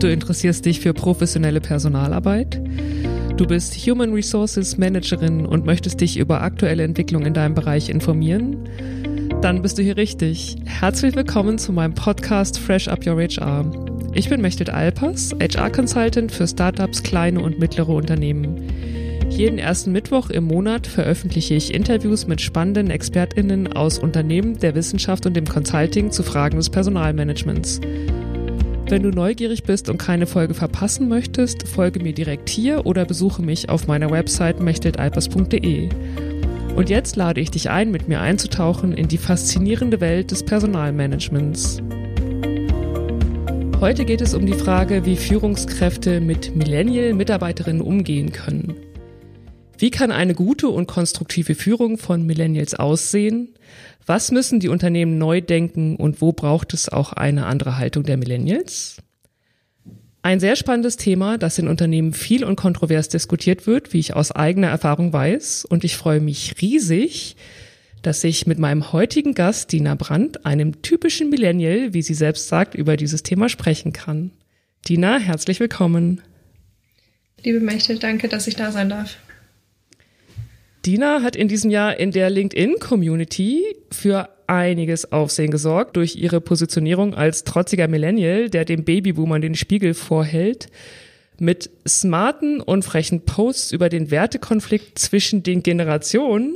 Du interessierst dich für professionelle Personalarbeit? Du bist Human Resources Managerin und möchtest dich über aktuelle Entwicklungen in deinem Bereich informieren? Dann bist du hier richtig. Herzlich willkommen zu meinem Podcast Fresh Up Your HR. Ich bin Mechthild Alpers, HR-Consultant für Startups, kleine und mittlere Unternehmen. Jeden ersten Mittwoch im Monat veröffentliche ich Interviews mit spannenden ExpertInnen aus Unternehmen, der Wissenschaft und dem Consulting zu Fragen des Personalmanagements. Wenn du neugierig bist und keine Folge verpassen möchtest, folge mir direkt hier oder besuche mich auf meiner Website mechteltalpers.de. Und jetzt lade ich dich ein, mit mir einzutauchen in die faszinierende Welt des Personalmanagements. Heute geht es um die Frage, wie Führungskräfte mit Millennial-Mitarbeiterinnen umgehen können. Wie kann eine gute und konstruktive Führung von Millennials aussehen? Was müssen die Unternehmen neu denken und wo braucht es auch eine andere Haltung der Millennials? Ein sehr spannendes Thema, das in Unternehmen viel und kontrovers diskutiert wird, wie ich aus eigener Erfahrung weiß. Und ich freue mich riesig, dass ich mit meinem heutigen Gast, Dina Brandt, einem typischen Millennial, wie sie selbst sagt, über dieses Thema sprechen kann. Dina, herzlich willkommen. Liebe Mächte, danke, dass ich da sein darf. Dina hat in diesem Jahr in der LinkedIn-Community für einiges Aufsehen gesorgt durch ihre Positionierung als trotziger Millennial, der dem Babyboomern den Spiegel vorhält, mit smarten und frechen Posts über den Wertekonflikt zwischen den Generationen.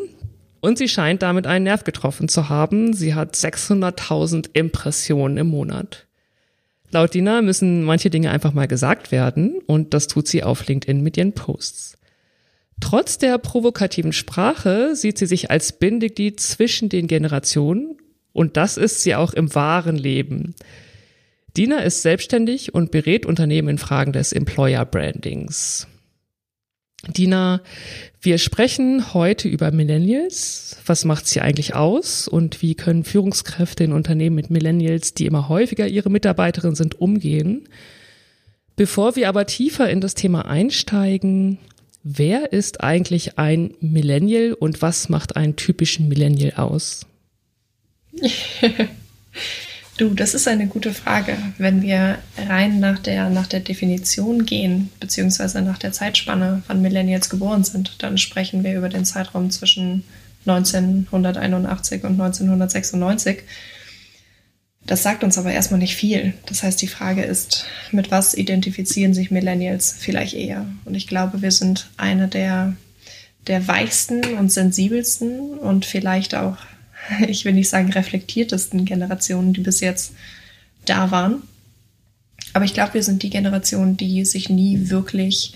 Und sie scheint damit einen Nerv getroffen zu haben. Sie hat 600.000 Impressionen im Monat. Laut Dina müssen manche Dinge einfach mal gesagt werden und das tut sie auf LinkedIn mit ihren Posts. Trotz der provokativen Sprache sieht sie sich als Bindeglied zwischen den Generationen und das ist sie auch im wahren Leben. Dina ist selbstständig und berät Unternehmen in Fragen des Employer Brandings. Dina, wir sprechen heute über Millennials. Was macht sie eigentlich aus und wie können Führungskräfte in Unternehmen mit Millennials, die immer häufiger ihre Mitarbeiterinnen sind, umgehen? Bevor wir aber tiefer in das Thema einsteigen, Wer ist eigentlich ein Millennial und was macht einen typischen Millennial aus? du, das ist eine gute Frage. Wenn wir rein nach der, nach der Definition gehen, beziehungsweise nach der Zeitspanne, wann Millennials geboren sind, dann sprechen wir über den Zeitraum zwischen 1981 und 1996. Das sagt uns aber erstmal nicht viel. Das heißt, die Frage ist, mit was identifizieren sich Millennials vielleicht eher? Und ich glaube, wir sind eine der, der weichsten und sensibelsten und vielleicht auch, ich will nicht sagen reflektiertesten Generationen, die bis jetzt da waren. Aber ich glaube, wir sind die Generation, die sich nie wirklich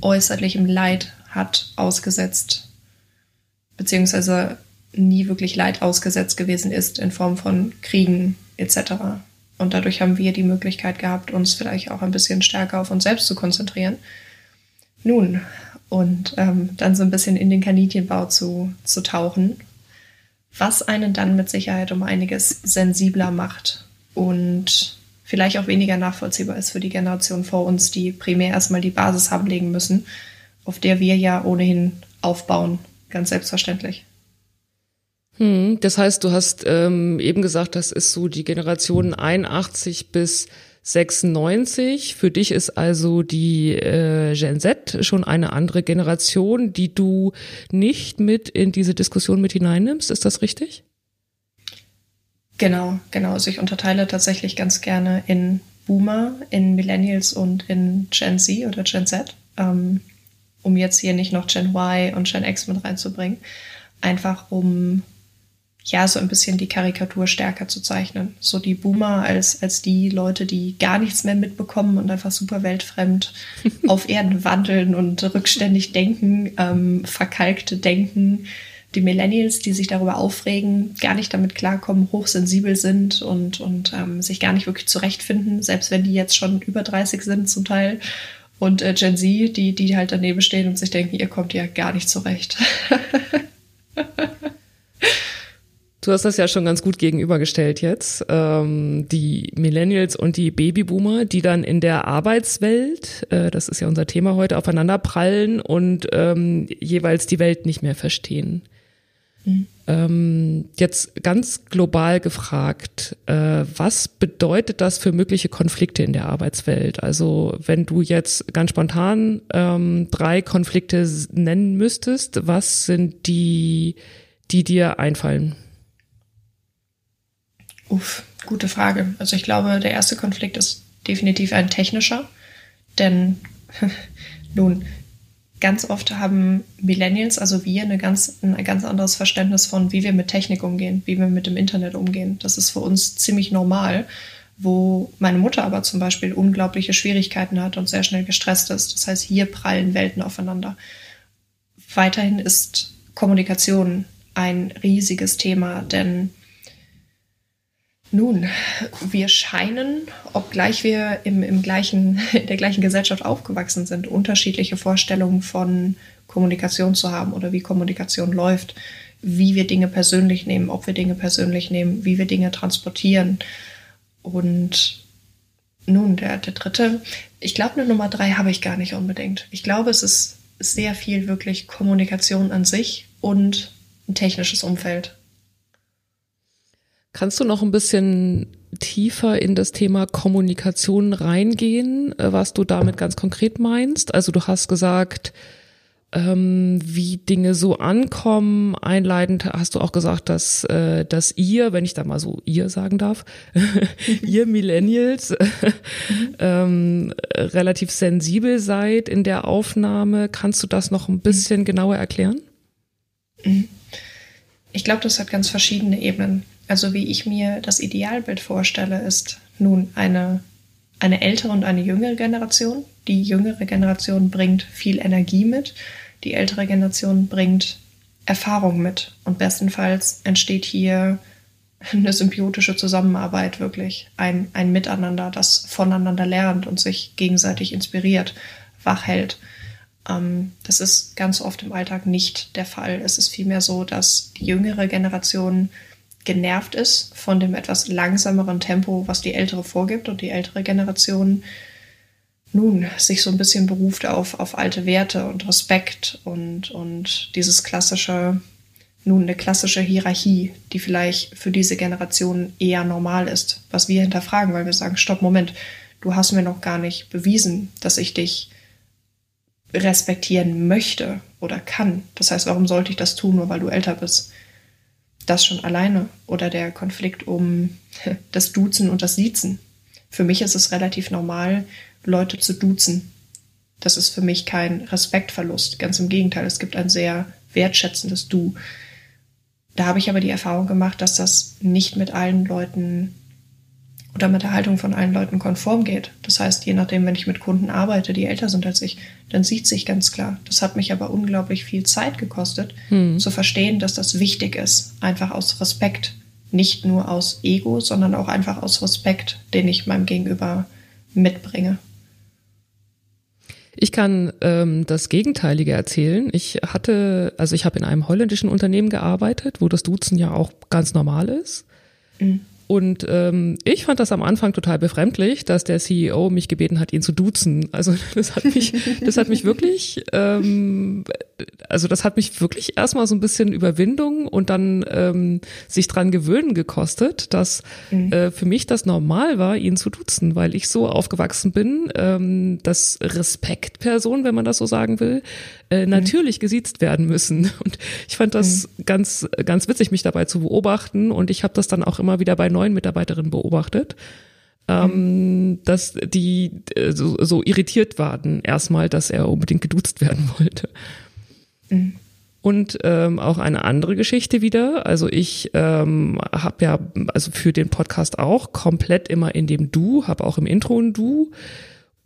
äußerlichem Leid hat ausgesetzt, beziehungsweise nie wirklich Leid ausgesetzt gewesen ist in Form von Kriegen, etc. Und dadurch haben wir die Möglichkeit gehabt, uns vielleicht auch ein bisschen stärker auf uns selbst zu konzentrieren. Nun, und ähm, dann so ein bisschen in den Kaninchenbau zu, zu tauchen, was einen dann mit Sicherheit um einiges sensibler macht und vielleicht auch weniger nachvollziehbar ist für die Generation vor uns, die primär erstmal die Basis haben legen müssen, auf der wir ja ohnehin aufbauen, ganz selbstverständlich. Hm, das heißt, du hast ähm, eben gesagt, das ist so die Generation 81 bis 96. Für dich ist also die äh, Gen Z schon eine andere Generation, die du nicht mit in diese Diskussion mit hineinnimmst. Ist das richtig? Genau, genau. Also ich unterteile tatsächlich ganz gerne in Boomer, in Millennials und in Gen Z oder Gen Z, ähm, um jetzt hier nicht noch Gen Y und Gen X mit reinzubringen. Einfach um ja, so ein bisschen die Karikatur stärker zu zeichnen. So die Boomer als, als die Leute, die gar nichts mehr mitbekommen und einfach super weltfremd auf Erden wandeln und rückständig denken, ähm, verkalkte denken. Die Millennials, die sich darüber aufregen, gar nicht damit klarkommen, hochsensibel sind und, und ähm, sich gar nicht wirklich zurechtfinden, selbst wenn die jetzt schon über 30 sind zum Teil. Und äh, Gen Z, die, die halt daneben stehen und sich denken, ihr kommt ja gar nicht zurecht. Du hast das ja schon ganz gut gegenübergestellt jetzt. Ähm, die Millennials und die Babyboomer, die dann in der Arbeitswelt, äh, das ist ja unser Thema heute, aufeinander prallen und ähm, jeweils die Welt nicht mehr verstehen. Mhm. Ähm, jetzt ganz global gefragt, äh, was bedeutet das für mögliche Konflikte in der Arbeitswelt? Also wenn du jetzt ganz spontan ähm, drei Konflikte nennen müsstest, was sind die, die dir einfallen? Uff, gute Frage. Also ich glaube, der erste Konflikt ist definitiv ein technischer, denn nun, ganz oft haben Millennials, also wir, eine ganz, ein ganz anderes Verständnis von, wie wir mit Technik umgehen, wie wir mit dem Internet umgehen. Das ist für uns ziemlich normal, wo meine Mutter aber zum Beispiel unglaubliche Schwierigkeiten hat und sehr schnell gestresst ist. Das heißt, hier prallen Welten aufeinander. Weiterhin ist Kommunikation ein riesiges Thema, denn nun, wir scheinen, obgleich wir im, im gleichen, in der gleichen Gesellschaft aufgewachsen sind, unterschiedliche Vorstellungen von Kommunikation zu haben oder wie Kommunikation läuft, wie wir Dinge persönlich nehmen, ob wir Dinge persönlich nehmen, wie wir Dinge transportieren. Und nun, der, der dritte, ich glaube, eine Nummer drei habe ich gar nicht unbedingt. Ich glaube, es ist sehr viel wirklich Kommunikation an sich und ein technisches Umfeld. Kannst du noch ein bisschen tiefer in das Thema Kommunikation reingehen, äh, was du damit ganz konkret meinst? Also du hast gesagt, ähm, wie Dinge so ankommen. Einleitend hast du auch gesagt, dass, äh, dass ihr, wenn ich da mal so ihr sagen darf, ihr Millennials ähm, relativ sensibel seid in der Aufnahme. Kannst du das noch ein bisschen genauer erklären? Ich glaube, das hat ganz verschiedene Ebenen. Also wie ich mir das Idealbild vorstelle, ist nun eine, eine ältere und eine jüngere Generation. Die jüngere Generation bringt viel Energie mit, die ältere Generation bringt Erfahrung mit. Und bestenfalls entsteht hier eine symbiotische Zusammenarbeit wirklich, ein, ein Miteinander, das voneinander lernt und sich gegenseitig inspiriert, wach hält. Ähm, das ist ganz oft im Alltag nicht der Fall. Es ist vielmehr so, dass die jüngere Generation genervt ist von dem etwas langsameren Tempo, was die ältere vorgibt und die ältere Generation nun sich so ein bisschen beruft auf, auf alte Werte und Respekt und, und dieses klassische, nun eine klassische Hierarchie, die vielleicht für diese Generation eher normal ist, was wir hinterfragen, weil wir sagen, stopp, Moment, du hast mir noch gar nicht bewiesen, dass ich dich respektieren möchte oder kann. Das heißt, warum sollte ich das tun, nur weil du älter bist? Das schon alleine oder der Konflikt um das Duzen und das Siezen. Für mich ist es relativ normal, Leute zu duzen. Das ist für mich kein Respektverlust. Ganz im Gegenteil, es gibt ein sehr wertschätzendes Du. Da habe ich aber die Erfahrung gemacht, dass das nicht mit allen Leuten oder mit der Haltung von allen Leuten konform geht. Das heißt, je nachdem, wenn ich mit Kunden arbeite, die älter sind als ich, dann sieht sich ganz klar. Das hat mich aber unglaublich viel Zeit gekostet, hm. zu verstehen, dass das wichtig ist. Einfach aus Respekt. Nicht nur aus Ego, sondern auch einfach aus Respekt, den ich meinem Gegenüber mitbringe. Ich kann ähm, das Gegenteilige erzählen. Ich hatte, also ich habe in einem holländischen Unternehmen gearbeitet, wo das Duzen ja auch ganz normal ist. Mhm. Und ähm, ich fand das am Anfang total befremdlich, dass der CEO mich gebeten hat, ihn zu duzen. Also das hat mich, das hat mich wirklich, ähm, also das hat mich wirklich erstmal so ein bisschen Überwindung und dann ähm, sich dran gewöhnen gekostet, dass mhm. äh, für mich das normal war, ihn zu duzen, weil ich so aufgewachsen bin, ähm, dass Respektperson, wenn man das so sagen will, äh, mhm. natürlich gesiezt werden müssen. Und ich fand das mhm. ganz, ganz witzig, mich dabei zu beobachten. Und ich habe das dann auch immer wieder bei neuen Mitarbeiterinnen beobachtet. Ähm, dass die äh, so, so irritiert waren erstmal, dass er unbedingt geduzt werden wollte. Mhm. Und ähm, auch eine andere Geschichte wieder. Also ich ähm, habe ja, also für den Podcast auch komplett immer in dem Du, habe auch im Intro ein Du.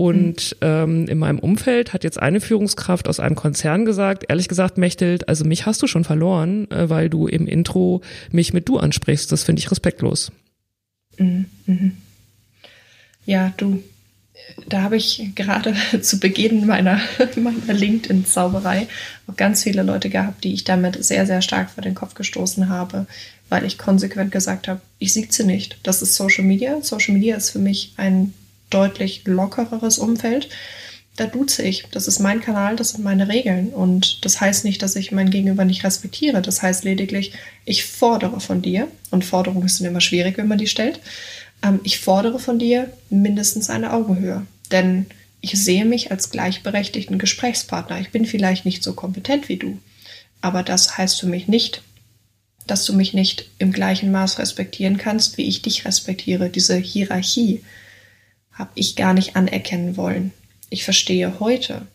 Und ähm, in meinem Umfeld hat jetzt eine Führungskraft aus einem Konzern gesagt, ehrlich gesagt, Mechtelt, also mich hast du schon verloren, äh, weil du im Intro mich mit du ansprichst. Das finde ich respektlos. Mhm. mhm. Ja, du, da habe ich gerade zu Beginn meiner, meiner LinkedIn-Zauberei auch ganz viele Leute gehabt, die ich damit sehr, sehr stark vor den Kopf gestoßen habe, weil ich konsequent gesagt habe, ich siege sie nicht. Das ist Social Media. Social Media ist für mich ein deutlich lockereres Umfeld. da duze ich. Das ist mein Kanal, das sind meine Regeln. Und das heißt nicht, dass ich mein Gegenüber nicht respektiere. Das heißt lediglich, ich fordere von dir, und Forderungen sind immer schwierig, wenn man die stellt, ähm, ich fordere von dir mindestens eine Augenhöhe. Denn ich sehe mich als gleichberechtigten Gesprächspartner. Ich bin vielleicht nicht so kompetent wie du, aber das heißt für mich nicht, dass du mich nicht im gleichen Maß respektieren kannst, wie ich dich respektiere. Diese Hierarchie habe ich gar nicht anerkennen wollen. Ich verstehe heute,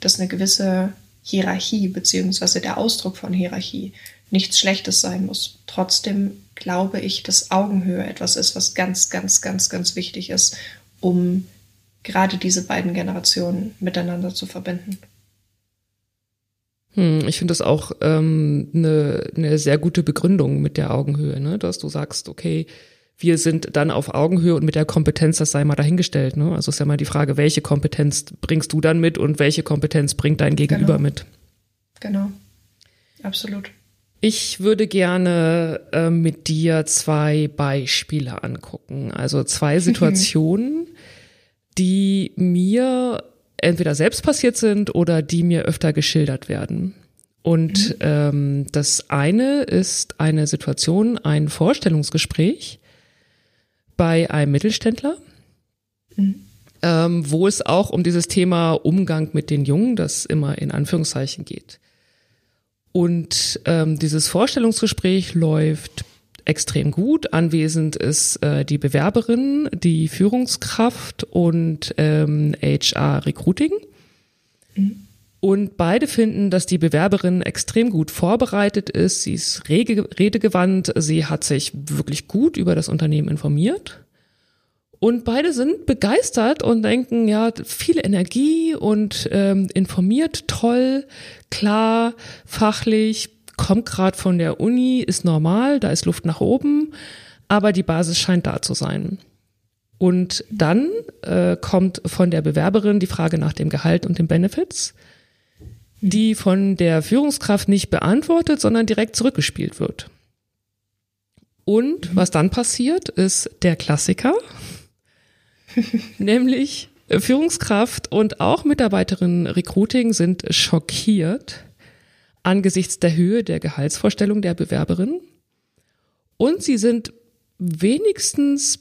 dass eine gewisse Hierarchie beziehungsweise der Ausdruck von Hierarchie nichts Schlechtes sein muss. Trotzdem glaube ich, dass Augenhöhe etwas ist, was ganz, ganz, ganz, ganz wichtig ist, um gerade diese beiden Generationen miteinander zu verbinden. Hm, ich finde das auch ähm, eine, eine sehr gute Begründung mit der Augenhöhe, ne? dass du sagst, okay, wir sind dann auf Augenhöhe und mit der Kompetenz, das sei mal dahingestellt. Ne? Also ist ja mal die Frage, welche Kompetenz bringst du dann mit und welche Kompetenz bringt dein Gegenüber genau. mit? Genau, absolut. Ich würde gerne äh, mit dir zwei Beispiele angucken, also zwei Situationen, die mir entweder selbst passiert sind oder die mir öfter geschildert werden. Und mhm. ähm, das eine ist eine Situation, ein Vorstellungsgespräch bei einem Mittelständler, mhm. ähm, wo es auch um dieses Thema Umgang mit den Jungen, das immer in Anführungszeichen geht. Und ähm, dieses Vorstellungsgespräch läuft extrem gut. Anwesend ist äh, die Bewerberin, die Führungskraft und ähm, HR Recruiting. Mhm. Und beide finden, dass die Bewerberin extrem gut vorbereitet ist. Sie ist redegewandt. Sie hat sich wirklich gut über das Unternehmen informiert. Und beide sind begeistert und denken, ja, viel Energie und ähm, informiert, toll, klar, fachlich, kommt gerade von der Uni, ist normal, da ist Luft nach oben, aber die Basis scheint da zu sein. Und dann äh, kommt von der Bewerberin die Frage nach dem Gehalt und den Benefits, die von der Führungskraft nicht beantwortet, sondern direkt zurückgespielt wird. Und was dann passiert, ist der Klassiker, nämlich Führungskraft und auch Mitarbeiterin Recruiting sind schockiert, angesichts der Höhe der Gehaltsvorstellung der Bewerberin. Und sie sind wenigstens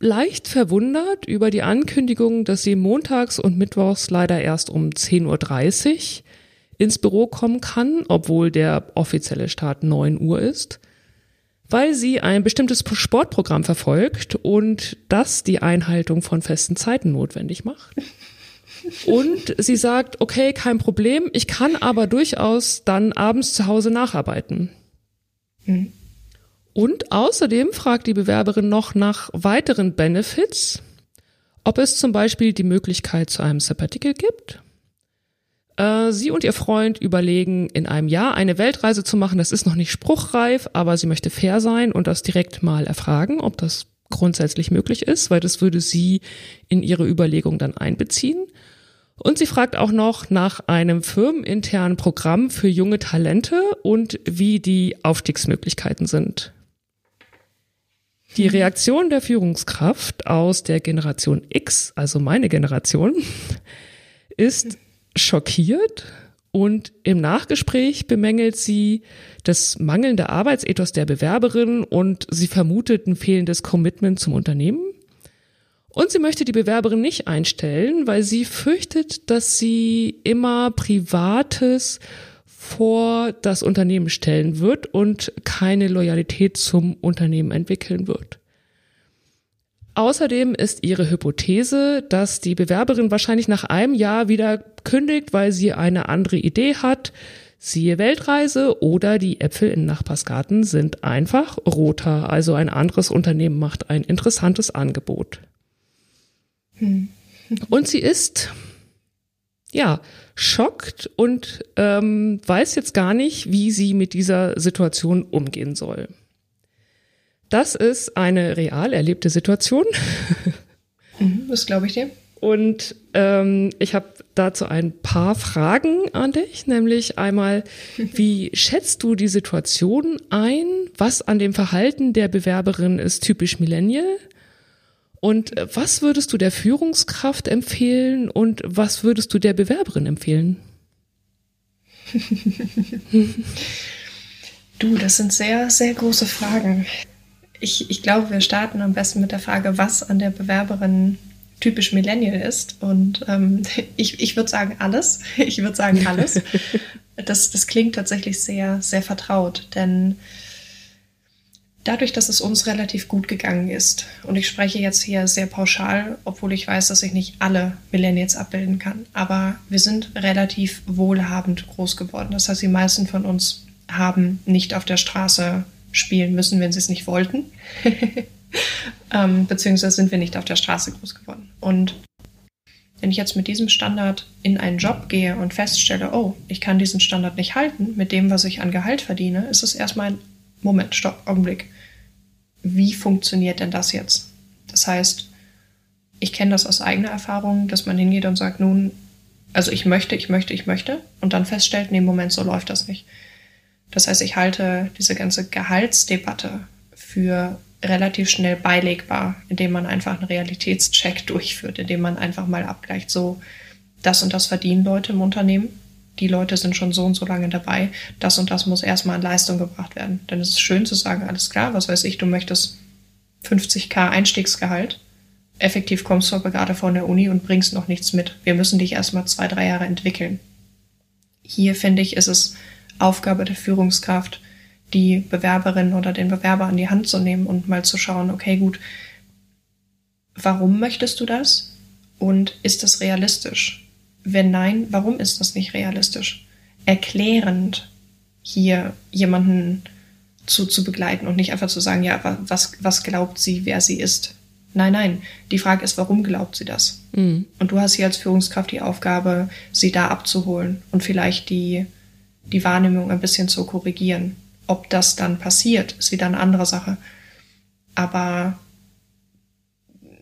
leicht verwundert über die Ankündigung, dass sie montags und mittwochs leider erst um 10.30 Uhr ins Büro kommen kann, obwohl der offizielle Start 9 Uhr ist, weil sie ein bestimmtes Sportprogramm verfolgt und das die Einhaltung von festen Zeiten notwendig macht. Und sie sagt, okay, kein Problem, ich kann aber durchaus dann abends zu Hause nacharbeiten. Mhm. Und außerdem fragt die Bewerberin noch nach weiteren Benefits, ob es zum Beispiel die Möglichkeit zu einem Sabbatical gibt. Äh, sie und ihr Freund überlegen, in einem Jahr eine Weltreise zu machen. Das ist noch nicht spruchreif, aber sie möchte fair sein und das direkt mal erfragen, ob das grundsätzlich möglich ist, weil das würde sie in ihre Überlegung dann einbeziehen. Und sie fragt auch noch nach einem firmeninternen Programm für junge Talente und wie die Aufstiegsmöglichkeiten sind. Die mhm. Reaktion der Führungskraft aus der Generation X, also meine Generation, ist schockiert und im Nachgespräch bemängelt sie das mangelnde Arbeitsethos der Bewerberin und sie vermutet ein fehlendes Commitment zum Unternehmen. Und sie möchte die Bewerberin nicht einstellen, weil sie fürchtet, dass sie immer Privates vor das Unternehmen stellen wird und keine Loyalität zum Unternehmen entwickeln wird. Außerdem ist ihre Hypothese, dass die Bewerberin wahrscheinlich nach einem Jahr wieder kündigt, weil sie eine andere Idee hat. Siehe Weltreise oder die Äpfel in Nachbarsgarten sind einfach roter, also ein anderes Unternehmen macht ein interessantes Angebot. Und sie ist, ja, schockt und ähm, weiß jetzt gar nicht, wie sie mit dieser Situation umgehen soll. Das ist eine real erlebte Situation. Mhm, das glaube ich dir. Und ähm, ich habe dazu ein paar Fragen an dich, nämlich einmal, wie schätzt du die Situation ein? Was an dem Verhalten der Bewerberin ist typisch Millennial? Und äh, was würdest du der Führungskraft empfehlen und was würdest du der Bewerberin empfehlen? du, das sind sehr, sehr große Fragen. Ich, ich glaube, wir starten am besten mit der Frage, was an der Bewerberin typisch Millennial ist. Und ähm, ich, ich würde sagen alles. Ich würde sagen alles. Das, das klingt tatsächlich sehr, sehr vertraut, denn dadurch, dass es uns relativ gut gegangen ist, und ich spreche jetzt hier sehr pauschal, obwohl ich weiß, dass ich nicht alle Millennials abbilden kann, aber wir sind relativ wohlhabend groß geworden. Das heißt, die meisten von uns haben nicht auf der Straße spielen müssen, wenn sie es nicht wollten. ähm, beziehungsweise sind wir nicht auf der Straße groß geworden. Und wenn ich jetzt mit diesem Standard in einen Job gehe und feststelle, oh, ich kann diesen Standard nicht halten mit dem, was ich an Gehalt verdiene, ist es erstmal ein Moment, Stopp, Augenblick. Wie funktioniert denn das jetzt? Das heißt, ich kenne das aus eigener Erfahrung, dass man hingeht und sagt, nun, also ich möchte, ich möchte, ich möchte und dann feststellt, nee, Moment, so läuft das nicht. Das heißt, ich halte diese ganze Gehaltsdebatte für relativ schnell beilegbar, indem man einfach einen Realitätscheck durchführt, indem man einfach mal abgleicht, so das und das verdienen Leute im Unternehmen. Die Leute sind schon so und so lange dabei. Das und das muss erstmal in Leistung gebracht werden. Denn es ist schön zu sagen, alles klar, was weiß ich, du möchtest 50k Einstiegsgehalt. Effektiv kommst du aber gerade von der Uni und bringst noch nichts mit. Wir müssen dich erstmal zwei, drei Jahre entwickeln. Hier finde ich, ist es Aufgabe der Führungskraft, die Bewerberin oder den Bewerber an die Hand zu nehmen und mal zu schauen, okay, gut, warum möchtest du das? Und ist das realistisch? Wenn nein, warum ist das nicht realistisch? Erklärend hier jemanden zu, zu begleiten und nicht einfach zu sagen, ja, was, was glaubt sie, wer sie ist? Nein, nein. Die Frage ist, warum glaubt sie das? Mhm. Und du hast hier als Führungskraft die Aufgabe, sie da abzuholen und vielleicht die, die Wahrnehmung ein bisschen zu korrigieren. Ob das dann passiert, ist wieder eine andere Sache. Aber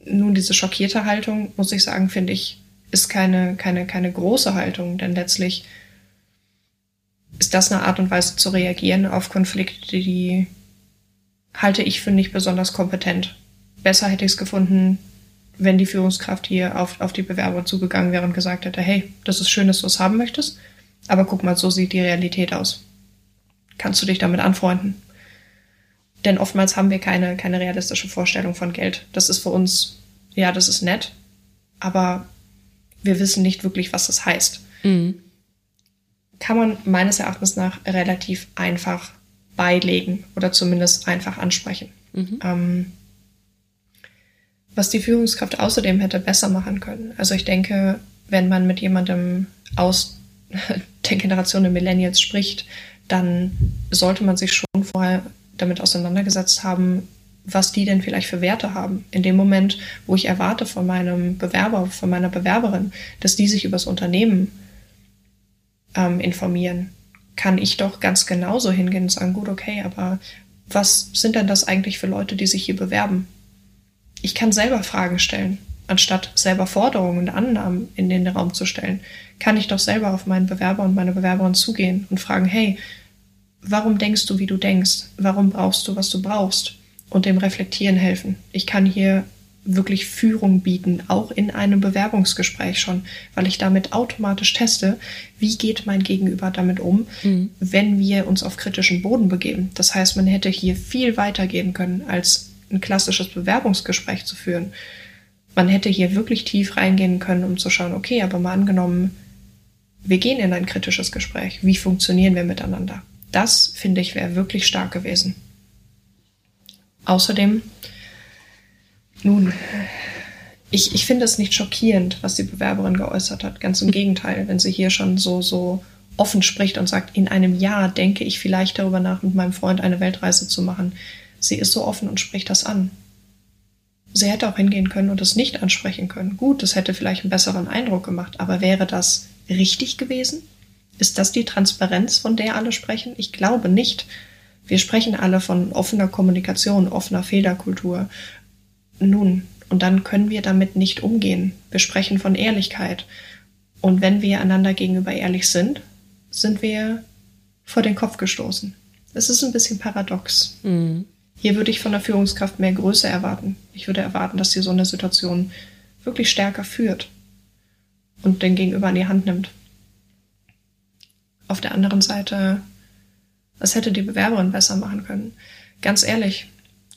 nun diese schockierte Haltung, muss ich sagen, finde ich, ist keine, keine, keine große Haltung, denn letztlich ist das eine Art und Weise zu reagieren auf Konflikte, die halte ich für nicht besonders kompetent. Besser hätte ich es gefunden, wenn die Führungskraft hier auf, auf die Bewerber zugegangen wäre und gesagt hätte, hey, das ist schön, dass du es haben möchtest, aber guck mal, so sieht die Realität aus kannst du dich damit anfreunden. Denn oftmals haben wir keine, keine realistische Vorstellung von Geld. Das ist für uns, ja, das ist nett, aber wir wissen nicht wirklich, was das heißt. Mhm. Kann man meines Erachtens nach relativ einfach beilegen oder zumindest einfach ansprechen. Mhm. Ähm, was die Führungskraft außerdem hätte besser machen können. Also ich denke, wenn man mit jemandem aus der Generation der Millennials spricht, dann sollte man sich schon vorher damit auseinandergesetzt haben, was die denn vielleicht für Werte haben. In dem Moment, wo ich erwarte von meinem Bewerber, von meiner Bewerberin, dass die sich über das Unternehmen ähm, informieren, kann ich doch ganz genauso hingehen und sagen, gut, okay, aber was sind denn das eigentlich für Leute, die sich hier bewerben? Ich kann selber Fragen stellen, anstatt selber Forderungen und Annahmen in den Raum zu stellen, kann ich doch selber auf meinen Bewerber und meine Bewerberin zugehen und fragen, hey, warum denkst du, wie du denkst? Warum brauchst du, was du brauchst? Und dem Reflektieren helfen. Ich kann hier wirklich Führung bieten, auch in einem Bewerbungsgespräch schon, weil ich damit automatisch teste, wie geht mein Gegenüber damit um, mhm. wenn wir uns auf kritischen Boden begeben. Das heißt, man hätte hier viel weiter gehen können, als ein klassisches Bewerbungsgespräch zu führen. Man hätte hier wirklich tief reingehen können, um zu schauen, okay, aber mal angenommen, wir gehen in ein kritisches Gespräch. Wie funktionieren wir miteinander? Das, finde ich, wäre wirklich stark gewesen. Außerdem, nun, ich, ich finde es nicht schockierend, was die Bewerberin geäußert hat. Ganz im Gegenteil, wenn sie hier schon so, so offen spricht und sagt, in einem Jahr denke ich vielleicht darüber nach, mit meinem Freund eine Weltreise zu machen. Sie ist so offen und spricht das an. Sie hätte auch hingehen können und es nicht ansprechen können. Gut, das hätte vielleicht einen besseren Eindruck gemacht, aber wäre das richtig gewesen? Ist das die Transparenz, von der alle sprechen? Ich glaube nicht. Wir sprechen alle von offener Kommunikation, offener Fehlerkultur. Nun, und dann können wir damit nicht umgehen. Wir sprechen von Ehrlichkeit. Und wenn wir einander gegenüber ehrlich sind, sind wir vor den Kopf gestoßen. Es ist ein bisschen paradox. Mhm. Hier würde ich von der Führungskraft mehr Größe erwarten. Ich würde erwarten, dass sie so eine Situation wirklich stärker führt und den Gegenüber an die Hand nimmt. Auf der anderen Seite, was hätte die Bewerberin besser machen können? Ganz ehrlich,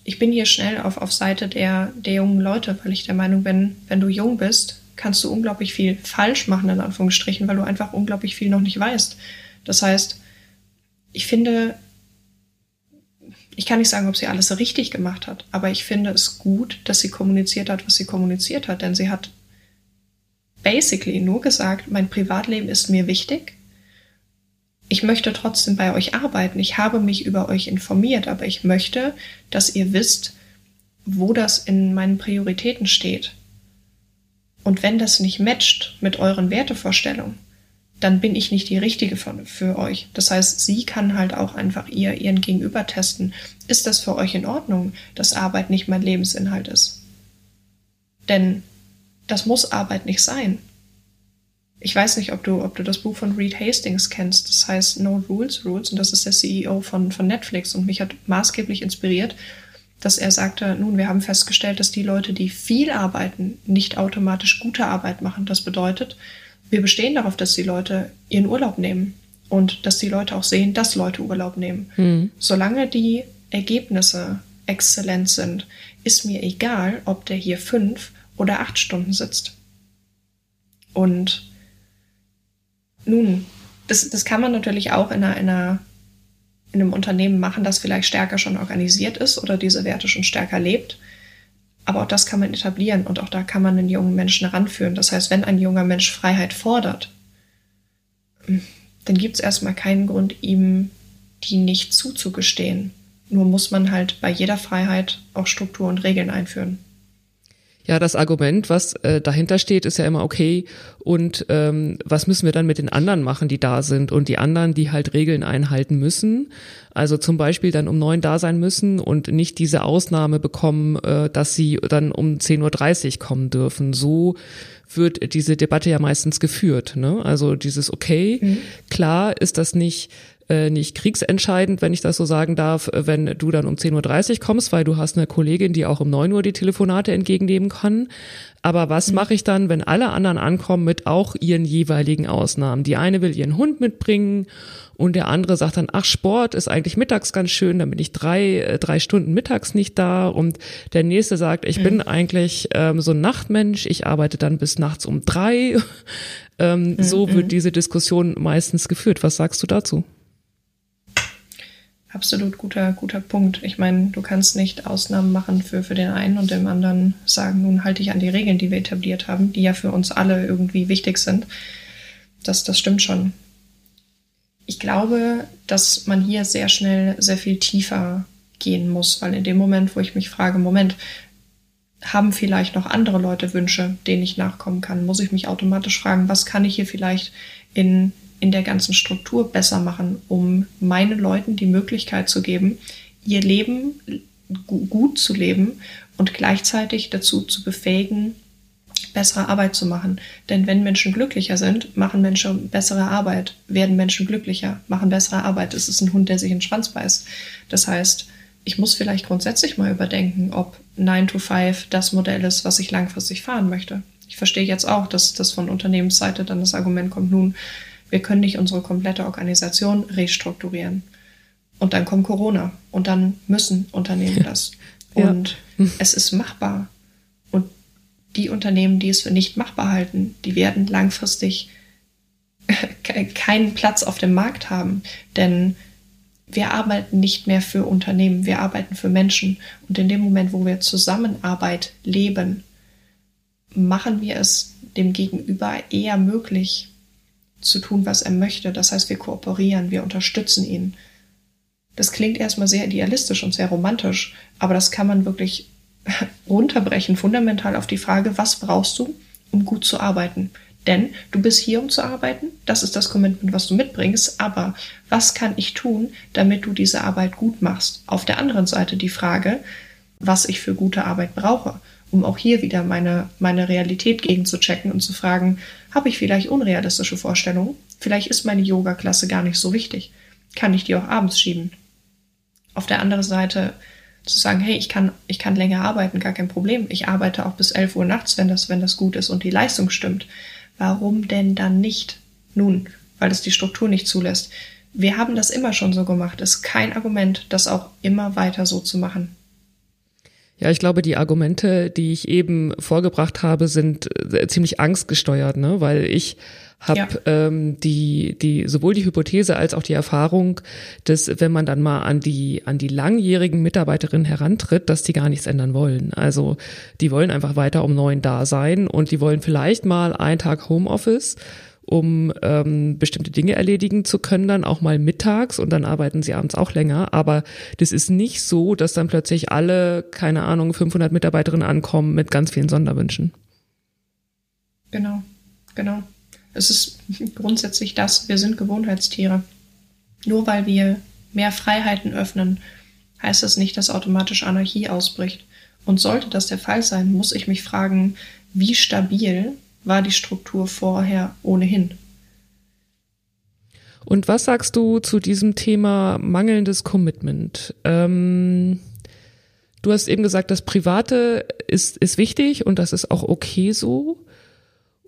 ich bin hier schnell auf, auf Seite der, der jungen Leute, weil ich der Meinung bin, wenn du jung bist, kannst du unglaublich viel falsch machen, in Anführungsstrichen, weil du einfach unglaublich viel noch nicht weißt. Das heißt, ich finde, ich kann nicht sagen, ob sie alles richtig gemacht hat, aber ich finde es gut, dass sie kommuniziert hat, was sie kommuniziert hat, denn sie hat basically nur gesagt, mein Privatleben ist mir wichtig. Ich möchte trotzdem bei euch arbeiten. Ich habe mich über euch informiert, aber ich möchte, dass ihr wisst, wo das in meinen Prioritäten steht. Und wenn das nicht matcht mit euren Wertevorstellungen, dann bin ich nicht die Richtige für, für euch. Das heißt, sie kann halt auch einfach ihr, ihren Gegenüber testen. Ist das für euch in Ordnung, dass Arbeit nicht mein Lebensinhalt ist? Denn das muss Arbeit nicht sein. Ich weiß nicht, ob du, ob du das Buch von Reed Hastings kennst. Das heißt No Rules Rules und das ist der CEO von, von Netflix und mich hat maßgeblich inspiriert, dass er sagte, nun, wir haben festgestellt, dass die Leute, die viel arbeiten, nicht automatisch gute Arbeit machen. Das bedeutet, wir bestehen darauf, dass die Leute ihren Urlaub nehmen und dass die Leute auch sehen, dass Leute Urlaub nehmen. Mhm. Solange die Ergebnisse exzellent sind, ist mir egal, ob der hier fünf oder acht Stunden sitzt. Und nun, das, das kann man natürlich auch in einer, in einer in einem Unternehmen machen, das vielleicht stärker schon organisiert ist oder diese Werte schon stärker lebt. Aber auch das kann man etablieren und auch da kann man den jungen Menschen ranführen. Das heißt, wenn ein junger Mensch Freiheit fordert, dann gibt es erstmal keinen Grund, ihm die nicht zuzugestehen. Nur muss man halt bei jeder Freiheit auch Struktur und Regeln einführen. Ja, das Argument, was äh, dahinter steht, ist ja immer okay. Und ähm, was müssen wir dann mit den anderen machen, die da sind und die anderen, die halt Regeln einhalten müssen? Also zum Beispiel dann um neun da sein müssen und nicht diese Ausnahme bekommen, äh, dass sie dann um 10.30 Uhr kommen dürfen. So wird diese Debatte ja meistens geführt. Ne? Also dieses okay, mhm. klar ist das nicht äh, nicht kriegsentscheidend, wenn ich das so sagen darf, äh, wenn du dann um 10.30 Uhr kommst, weil du hast eine Kollegin, die auch um 9 Uhr die Telefonate entgegennehmen kann. Aber was mhm. mache ich dann, wenn alle anderen ankommen mit auch ihren jeweiligen Ausnahmen? Die eine will ihren Hund mitbringen und der andere sagt dann, ach, Sport ist eigentlich mittags ganz schön, dann bin ich drei, äh, drei Stunden mittags nicht da. Und der nächste sagt, ich mhm. bin eigentlich ähm, so ein Nachtmensch, ich arbeite dann bis nachts um drei. ähm, mhm. So wird diese Diskussion meistens geführt. Was sagst du dazu? Absolut guter, guter Punkt. Ich meine, du kannst nicht Ausnahmen machen für, für den einen und dem anderen sagen, nun halte ich an die Regeln, die wir etabliert haben, die ja für uns alle irgendwie wichtig sind. Das, das stimmt schon. Ich glaube, dass man hier sehr schnell sehr viel tiefer gehen muss, weil in dem Moment, wo ich mich frage, Moment, haben vielleicht noch andere Leute Wünsche, denen ich nachkommen kann, muss ich mich automatisch fragen, was kann ich hier vielleicht in in der ganzen Struktur besser machen, um meinen Leuten die Möglichkeit zu geben, ihr Leben gut zu leben und gleichzeitig dazu zu befähigen, bessere Arbeit zu machen. Denn wenn Menschen glücklicher sind, machen Menschen bessere Arbeit, werden Menschen glücklicher, machen bessere Arbeit. Es ist ein Hund, der sich in den Schwanz beißt. Das heißt, ich muss vielleicht grundsätzlich mal überdenken, ob 9 to 5 das Modell ist, was ich langfristig fahren möchte. Ich verstehe jetzt auch, dass das von Unternehmensseite dann das Argument kommt, nun, wir können nicht unsere komplette Organisation restrukturieren. Und dann kommt Corona und dann müssen Unternehmen das. Und ja. es ist machbar. Und die Unternehmen, die es für nicht machbar halten, die werden langfristig keinen Platz auf dem Markt haben. Denn wir arbeiten nicht mehr für Unternehmen, wir arbeiten für Menschen. Und in dem Moment, wo wir Zusammenarbeit leben, machen wir es dem Gegenüber eher möglich, zu tun, was er möchte. Das heißt, wir kooperieren, wir unterstützen ihn. Das klingt erstmal sehr idealistisch und sehr romantisch, aber das kann man wirklich runterbrechen, fundamental auf die Frage, was brauchst du, um gut zu arbeiten? Denn du bist hier, um zu arbeiten, das ist das Commitment, was du mitbringst, aber was kann ich tun, damit du diese Arbeit gut machst? Auf der anderen Seite die Frage, was ich für gute Arbeit brauche um auch hier wieder meine, meine Realität gegen zu checken und zu fragen, habe ich vielleicht unrealistische Vorstellungen? Vielleicht ist meine Yoga-Klasse gar nicht so wichtig. Kann ich die auch abends schieben? Auf der anderen Seite Zu sagen, hey, ich kann, ich kann länger arbeiten, gar kein Problem. Ich arbeite auch bis 11 Uhr nachts, wenn das, wenn das gut ist und die Leistung stimmt. Warum denn dann nicht? Nun, weil es die Struktur nicht zulässt. Wir haben das immer schon so gemacht. Ist kein Argument, das auch immer weiter so zu machen. Ja, ich glaube, die Argumente, die ich eben vorgebracht habe, sind äh, ziemlich angstgesteuert, ne? weil ich habe ja. ähm, die die sowohl die Hypothese als auch die Erfahrung, dass wenn man dann mal an die an die langjährigen Mitarbeiterinnen herantritt, dass die gar nichts ändern wollen. Also die wollen einfach weiter um neun da sein und die wollen vielleicht mal einen Tag Homeoffice um ähm, bestimmte Dinge erledigen zu können, dann auch mal mittags und dann arbeiten sie abends auch länger. Aber das ist nicht so, dass dann plötzlich alle, keine Ahnung, 500 Mitarbeiterinnen ankommen mit ganz vielen Sonderwünschen. Genau, genau. Es ist grundsätzlich das, wir sind Gewohnheitstiere. Nur weil wir mehr Freiheiten öffnen, heißt das nicht, dass automatisch Anarchie ausbricht. Und sollte das der Fall sein, muss ich mich fragen, wie stabil war die Struktur vorher ohnehin. Und was sagst du zu diesem Thema mangelndes Commitment? Ähm, du hast eben gesagt, das Private ist, ist wichtig und das ist auch okay so.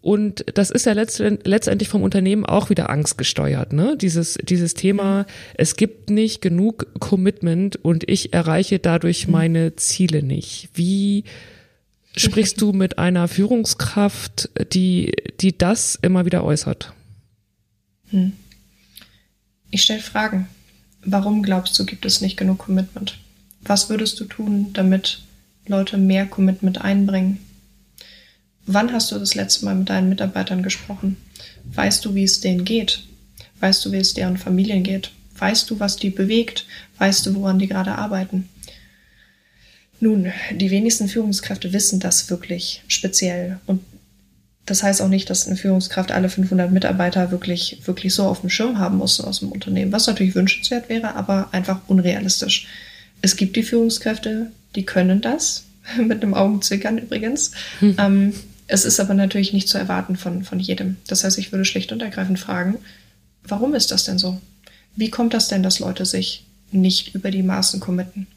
Und das ist ja letztendlich vom Unternehmen auch wieder angstgesteuert, ne? Dieses, dieses Thema, es gibt nicht genug Commitment und ich erreiche dadurch mhm. meine Ziele nicht. Wie, sprichst du mit einer Führungskraft, die, die das immer wieder äußert? Hm. Ich stelle Fragen. Warum glaubst du, gibt es nicht genug Commitment? Was würdest du tun, damit Leute mehr Commitment einbringen? Wann hast du das letzte Mal mit deinen Mitarbeitern gesprochen? Weißt du, wie es denen geht? Weißt du, wie es deren Familien geht? Weißt du, was die bewegt? Weißt du, woran die gerade arbeiten? Nun, die wenigsten Führungskräfte wissen das wirklich speziell. Und das heißt auch nicht, dass eine Führungskraft alle 500 Mitarbeiter wirklich, wirklich so auf dem Schirm haben muss aus dem Unternehmen, was natürlich wünschenswert wäre, aber einfach unrealistisch. Es gibt die Führungskräfte, die können das, mit einem Augenzwinkern übrigens. Hm. Ähm, es ist aber natürlich nicht zu erwarten von, von jedem. Das heißt, ich würde schlicht und ergreifend fragen, warum ist das denn so? Wie kommt das denn, dass Leute sich nicht über die Maßen committen?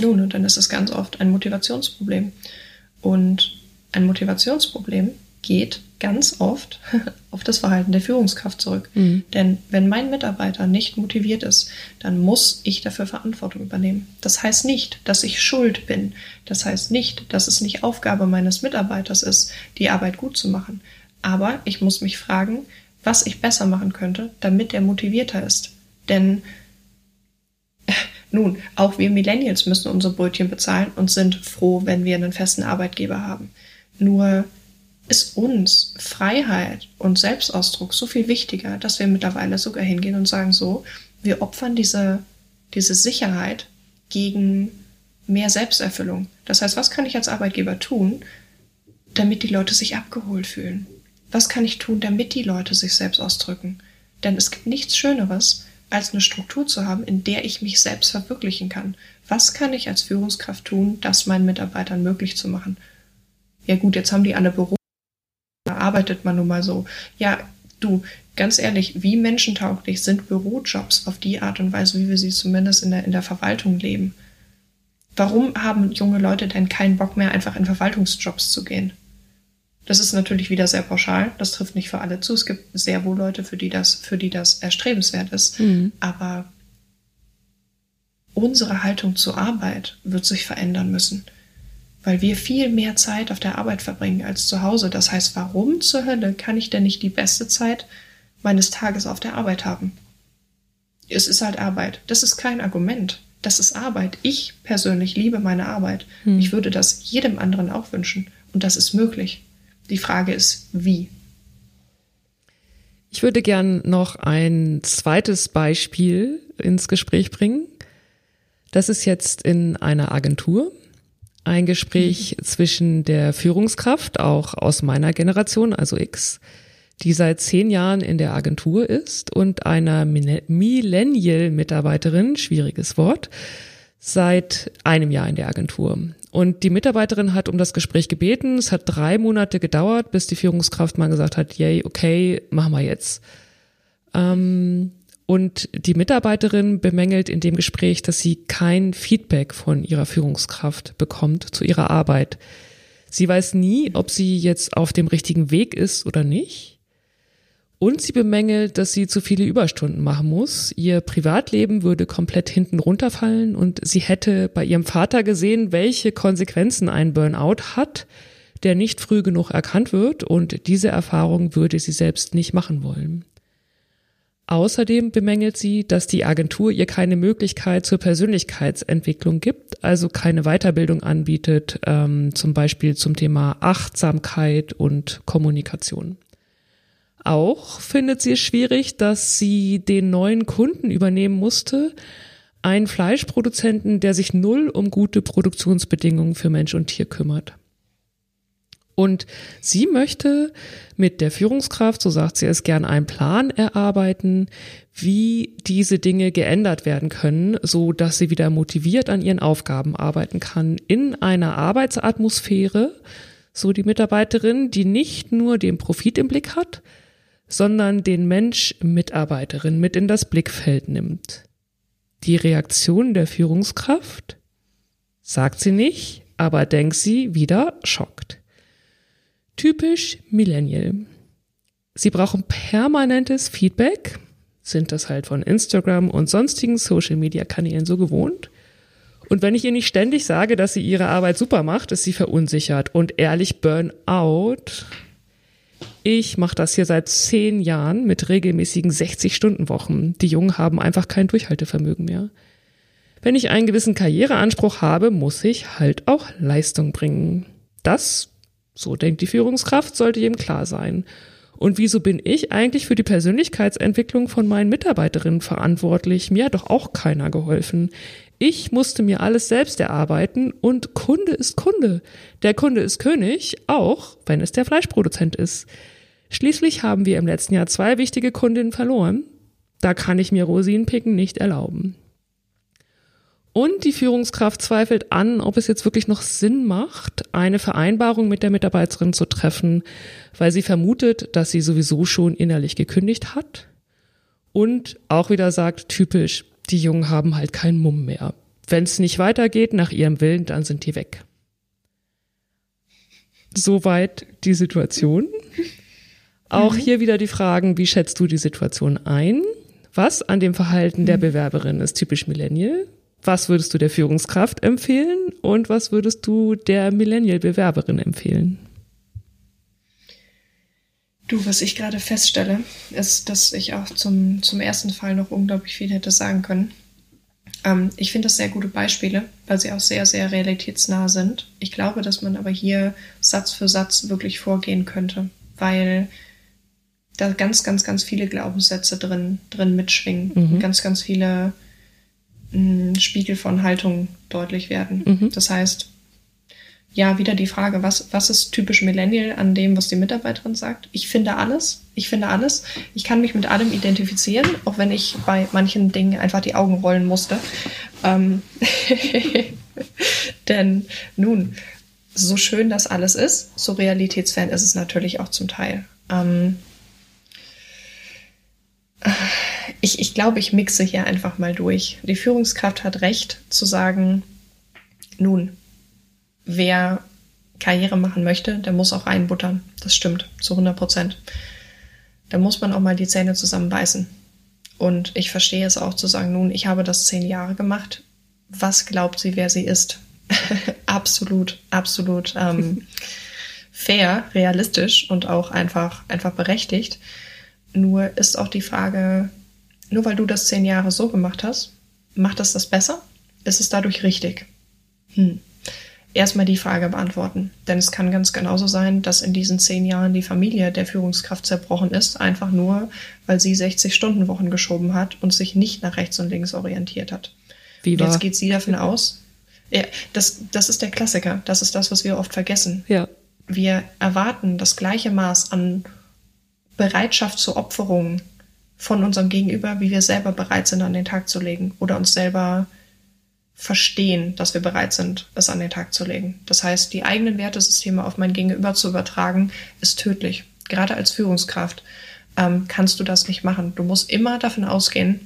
Nun, und dann ist es ganz oft ein Motivationsproblem. Und ein Motivationsproblem geht ganz oft auf das Verhalten der Führungskraft zurück. Mhm. Denn wenn mein Mitarbeiter nicht motiviert ist, dann muss ich dafür Verantwortung übernehmen. Das heißt nicht, dass ich schuld bin. Das heißt nicht, dass es nicht Aufgabe meines Mitarbeiters ist, die Arbeit gut zu machen. Aber ich muss mich fragen, was ich besser machen könnte, damit er motivierter ist. Denn nun, auch wir Millennials müssen unsere Brötchen bezahlen und sind froh, wenn wir einen festen Arbeitgeber haben. Nur ist uns Freiheit und Selbstausdruck so viel wichtiger, dass wir mittlerweile sogar hingehen und sagen so, wir opfern diese, diese Sicherheit gegen mehr Selbsterfüllung. Das heißt, was kann ich als Arbeitgeber tun, damit die Leute sich abgeholt fühlen? Was kann ich tun, damit die Leute sich selbst ausdrücken? Denn es gibt nichts Schöneres, als eine Struktur zu haben, in der ich mich selbst verwirklichen kann. Was kann ich als Führungskraft tun, das meinen Mitarbeitern möglich zu machen? Ja gut, jetzt haben die alle Büro, da arbeitet man nun mal so. Ja, du, ganz ehrlich, wie menschentauglich sind Bürojobs auf die Art und Weise, wie wir sie zumindest in der, in der Verwaltung leben? Warum haben junge Leute denn keinen Bock mehr, einfach in Verwaltungsjobs zu gehen? Das ist natürlich wieder sehr pauschal. Das trifft nicht für alle zu. Es gibt sehr wohl Leute, für die das, für die das erstrebenswert ist. Mhm. Aber unsere Haltung zur Arbeit wird sich verändern müssen, weil wir viel mehr Zeit auf der Arbeit verbringen als zu Hause. Das heißt, warum zur Hölle kann ich denn nicht die beste Zeit meines Tages auf der Arbeit haben? Es ist halt Arbeit. Das ist kein Argument. Das ist Arbeit. Ich persönlich liebe meine Arbeit. Mhm. Ich würde das jedem anderen auch wünschen. Und das ist möglich. Die Frage ist, wie? Ich würde gern noch ein zweites Beispiel ins Gespräch bringen. Das ist jetzt in einer Agentur. Ein Gespräch mhm. zwischen der Führungskraft, auch aus meiner Generation, also X, die seit zehn Jahren in der Agentur ist, und einer Millennial-Mitarbeiterin, schwieriges Wort, seit einem Jahr in der Agentur. Und die Mitarbeiterin hat um das Gespräch gebeten. Es hat drei Monate gedauert, bis die Führungskraft mal gesagt hat, yay, okay, machen wir jetzt. Ähm, Und die Mitarbeiterin bemängelt in dem Gespräch, dass sie kein Feedback von ihrer Führungskraft bekommt zu ihrer Arbeit. Sie weiß nie, ob sie jetzt auf dem richtigen Weg ist oder nicht. Und sie bemängelt, dass sie zu viele Überstunden machen muss. Ihr Privatleben würde komplett hinten runterfallen und sie hätte bei ihrem Vater gesehen, welche Konsequenzen ein Burnout hat, der nicht früh genug erkannt wird und diese Erfahrung würde sie selbst nicht machen wollen. Außerdem bemängelt sie, dass die Agentur ihr keine Möglichkeit zur Persönlichkeitsentwicklung gibt, also keine Weiterbildung anbietet, ähm, zum Beispiel zum Thema Achtsamkeit und Kommunikation. Auch findet sie es schwierig, dass sie den neuen Kunden übernehmen musste, einen Fleischproduzenten, der sich null um gute Produktionsbedingungen für Mensch und Tier kümmert. Und sie möchte mit der Führungskraft, so sagt sie es gern, einen Plan erarbeiten, wie diese Dinge geändert werden können, so dass sie wieder motiviert an ihren Aufgaben arbeiten kann in einer Arbeitsatmosphäre, so die Mitarbeiterin, die nicht nur den Profit im Blick hat, sondern den Mensch Mitarbeiterin mit in das Blickfeld nimmt. Die Reaktion der Führungskraft sagt sie nicht, aber denkt sie wieder schockt. Typisch Millennial. Sie brauchen permanentes Feedback, sind das halt von Instagram und sonstigen Social-Media-Kanälen so gewohnt. Und wenn ich ihr nicht ständig sage, dass sie ihre Arbeit super macht, ist sie verunsichert und ehrlich Burnout. Ich mache das hier seit zehn Jahren mit regelmäßigen 60-Stunden-Wochen. Die Jungen haben einfach kein Durchhaltevermögen mehr. Wenn ich einen gewissen Karriereanspruch habe, muss ich halt auch Leistung bringen. Das so denkt die Führungskraft, sollte jedem klar sein. Und wieso bin ich eigentlich für die Persönlichkeitsentwicklung von meinen Mitarbeiterinnen verantwortlich? Mir hat doch auch keiner geholfen. Ich musste mir alles selbst erarbeiten und Kunde ist Kunde. Der Kunde ist König, auch wenn es der Fleischproduzent ist. Schließlich haben wir im letzten Jahr zwei wichtige Kundinnen verloren. Da kann ich mir Rosinenpicken nicht erlauben. Und die Führungskraft zweifelt an, ob es jetzt wirklich noch Sinn macht, eine Vereinbarung mit der Mitarbeiterin zu treffen, weil sie vermutet, dass sie sowieso schon innerlich gekündigt hat. Und auch wieder sagt, typisch, die Jungen haben halt keinen Mumm mehr. Wenn es nicht weitergeht nach ihrem Willen, dann sind die weg. Soweit die Situation. Auch mhm. hier wieder die Fragen, wie schätzt du die Situation ein? Was an dem Verhalten der mhm. Bewerberin ist typisch Millennial? Was würdest du der Führungskraft empfehlen und was würdest du der Millennial-Bewerberin empfehlen? Du, was ich gerade feststelle, ist, dass ich auch zum, zum ersten Fall noch unglaublich viel hätte sagen können. Ähm, ich finde das sehr gute Beispiele, weil sie auch sehr, sehr realitätsnah sind. Ich glaube, dass man aber hier Satz für Satz wirklich vorgehen könnte, weil da ganz, ganz, ganz viele Glaubenssätze drin, drin mitschwingen. Mhm. Ganz, ganz viele ein Spiegel von Haltung deutlich werden. Mhm. Das heißt, ja, wieder die Frage, was, was ist typisch Millennial an dem, was die Mitarbeiterin sagt? Ich finde alles. Ich finde alles. Ich kann mich mit allem identifizieren, auch wenn ich bei manchen Dingen einfach die Augen rollen musste. Ähm Denn nun, so schön das alles ist, so realitätsfern ist es natürlich auch zum Teil. Ähm ich, ich glaube, ich mixe hier einfach mal durch. Die Führungskraft hat recht zu sagen, nun, wer Karriere machen möchte, der muss auch reinbuttern. Das stimmt, zu 100 Prozent. Da muss man auch mal die Zähne zusammenbeißen. Und ich verstehe es auch zu sagen, nun, ich habe das zehn Jahre gemacht. Was glaubt sie, wer sie ist? absolut, absolut ähm, fair, realistisch und auch einfach, einfach berechtigt. Nur ist auch die Frage, nur weil du das zehn Jahre so gemacht hast, macht das das besser? Ist es dadurch richtig? Hm. Erstmal die Frage beantworten. Denn es kann ganz genauso sein, dass in diesen zehn Jahren die Familie der Führungskraft zerbrochen ist, einfach nur, weil sie 60-Stunden-Wochen geschoben hat und sich nicht nach rechts und links orientiert hat. Wie war? Jetzt geht sie davon aus. Ja, das, das ist der Klassiker. Das ist das, was wir oft vergessen. Ja. Wir erwarten das gleiche Maß an Bereitschaft zur Opferung von unserem Gegenüber, wie wir selber bereit sind, an den Tag zu legen oder uns selber verstehen, dass wir bereit sind, es an den Tag zu legen. Das heißt, die eigenen Wertesysteme auf mein Gegenüber zu übertragen, ist tödlich, gerade als Führungskraft. ähm, kannst du das nicht machen. Du musst immer davon ausgehen,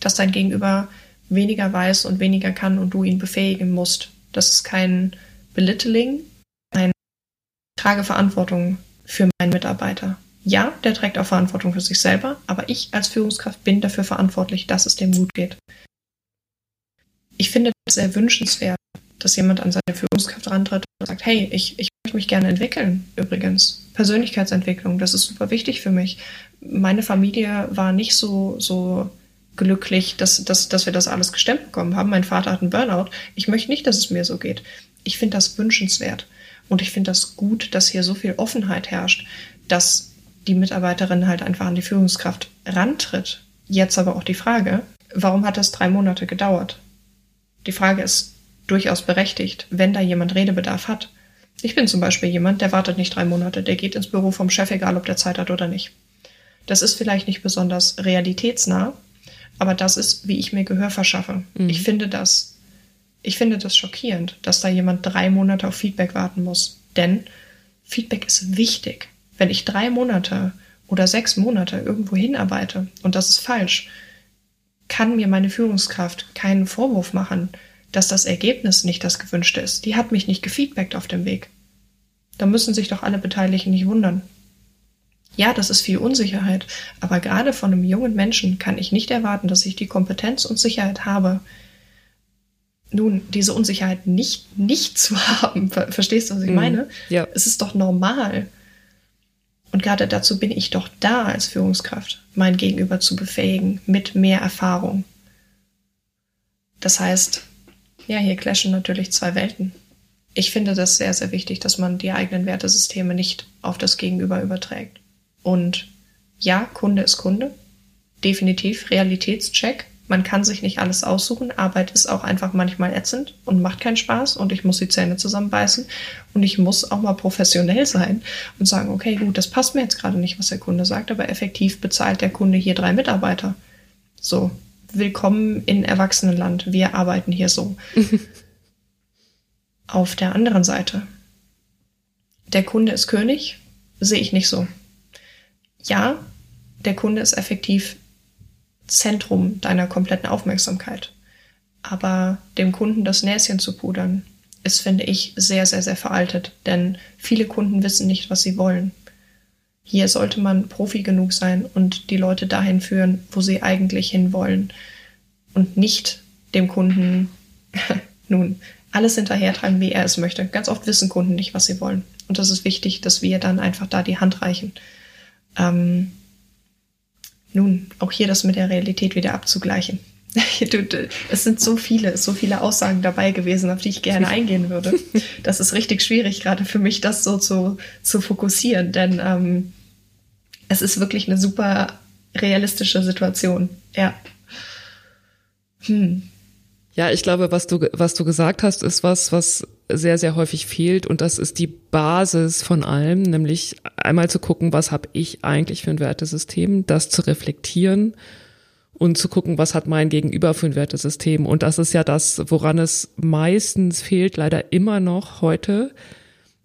dass dein Gegenüber weniger weiß und weniger kann und du ihn befähigen musst. Das ist kein Belittling, ein trage Verantwortung für meinen Mitarbeiter. Ja, der trägt auch Verantwortung für sich selber, aber ich als Führungskraft bin dafür verantwortlich, dass es dem gut geht. Ich finde es sehr wünschenswert, dass jemand an seine Führungskraft rantritt und sagt, hey, ich, ich möchte mich gerne entwickeln, übrigens. Persönlichkeitsentwicklung, das ist super wichtig für mich. Meine Familie war nicht so, so glücklich, dass, dass, dass wir das alles gestemmt bekommen haben. Mein Vater hat einen Burnout. Ich möchte nicht, dass es mir so geht. Ich finde das wünschenswert. Und ich finde das gut, dass hier so viel Offenheit herrscht, dass die Mitarbeiterin halt einfach an die Führungskraft rantritt. Jetzt aber auch die Frage, warum hat das drei Monate gedauert? Die Frage ist durchaus berechtigt, wenn da jemand Redebedarf hat. Ich bin zum Beispiel jemand, der wartet nicht drei Monate, der geht ins Büro vom Chef, egal ob der Zeit hat oder nicht. Das ist vielleicht nicht besonders realitätsnah, aber das ist, wie ich mir Gehör verschaffe. Mhm. Ich finde das, ich finde das schockierend, dass da jemand drei Monate auf Feedback warten muss. Denn Feedback ist wichtig. Wenn ich drei Monate oder sechs Monate irgendwo hinarbeite und das ist falsch, kann mir meine Führungskraft keinen Vorwurf machen, dass das Ergebnis nicht das gewünschte ist. Die hat mich nicht gefeedbackt auf dem Weg. Da müssen sich doch alle Beteiligten nicht wundern. Ja, das ist viel Unsicherheit, aber gerade von einem jungen Menschen kann ich nicht erwarten, dass ich die Kompetenz und Sicherheit habe, nun, diese Unsicherheit nicht, nicht zu haben. Verstehst du, was ich mhm. meine? Ja. Es ist doch normal. Und gerade dazu bin ich doch da als Führungskraft, mein Gegenüber zu befähigen mit mehr Erfahrung. Das heißt, ja, hier clashen natürlich zwei Welten. Ich finde das sehr, sehr wichtig, dass man die eigenen Wertesysteme nicht auf das Gegenüber überträgt. Und ja, Kunde ist Kunde. Definitiv Realitätscheck. Man kann sich nicht alles aussuchen. Arbeit ist auch einfach manchmal ätzend und macht keinen Spaß und ich muss die Zähne zusammenbeißen und ich muss auch mal professionell sein und sagen, okay, gut, das passt mir jetzt gerade nicht, was der Kunde sagt, aber effektiv bezahlt der Kunde hier drei Mitarbeiter. So, willkommen in Erwachsenenland. Wir arbeiten hier so. Auf der anderen Seite, der Kunde ist König, sehe ich nicht so. Ja, der Kunde ist effektiv Zentrum deiner kompletten Aufmerksamkeit. Aber dem Kunden das Näschen zu pudern, ist, finde ich, sehr, sehr, sehr veraltet. Denn viele Kunden wissen nicht, was sie wollen. Hier sollte man Profi genug sein und die Leute dahin führen, wo sie eigentlich hinwollen. Und nicht dem Kunden nun alles hinterhertragen, wie er es möchte. Ganz oft wissen Kunden nicht, was sie wollen. Und das ist wichtig, dass wir dann einfach da die Hand reichen. Ähm, nun, auch hier das mit der Realität wieder abzugleichen. es sind so viele, so viele Aussagen dabei gewesen, auf die ich gerne eingehen würde. Das ist richtig schwierig, gerade für mich, das so zu, zu fokussieren, denn ähm, es ist wirklich eine super realistische Situation. Ja. Hm. Ja, ich glaube, was du, was du gesagt hast, ist was, was sehr, sehr häufig fehlt. Und das ist die Basis von allem, nämlich einmal zu gucken, was habe ich eigentlich für ein Wertesystem, das zu reflektieren und zu gucken, was hat mein Gegenüber für ein Wertesystem. Und das ist ja das, woran es meistens fehlt, leider immer noch heute,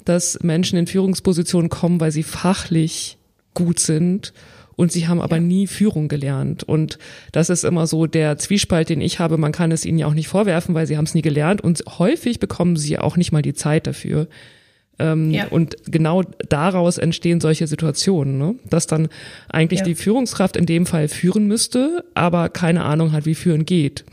dass Menschen in Führungspositionen kommen, weil sie fachlich gut sind und sie haben aber ja. nie Führung gelernt. Und das ist immer so der Zwiespalt, den ich habe. Man kann es ihnen ja auch nicht vorwerfen, weil sie haben es nie gelernt und häufig bekommen sie auch nicht mal die Zeit dafür. Ähm, ja. Und genau daraus entstehen solche Situationen, ne? dass dann eigentlich ja. die Führungskraft in dem Fall führen müsste, aber keine Ahnung hat, wie führen geht.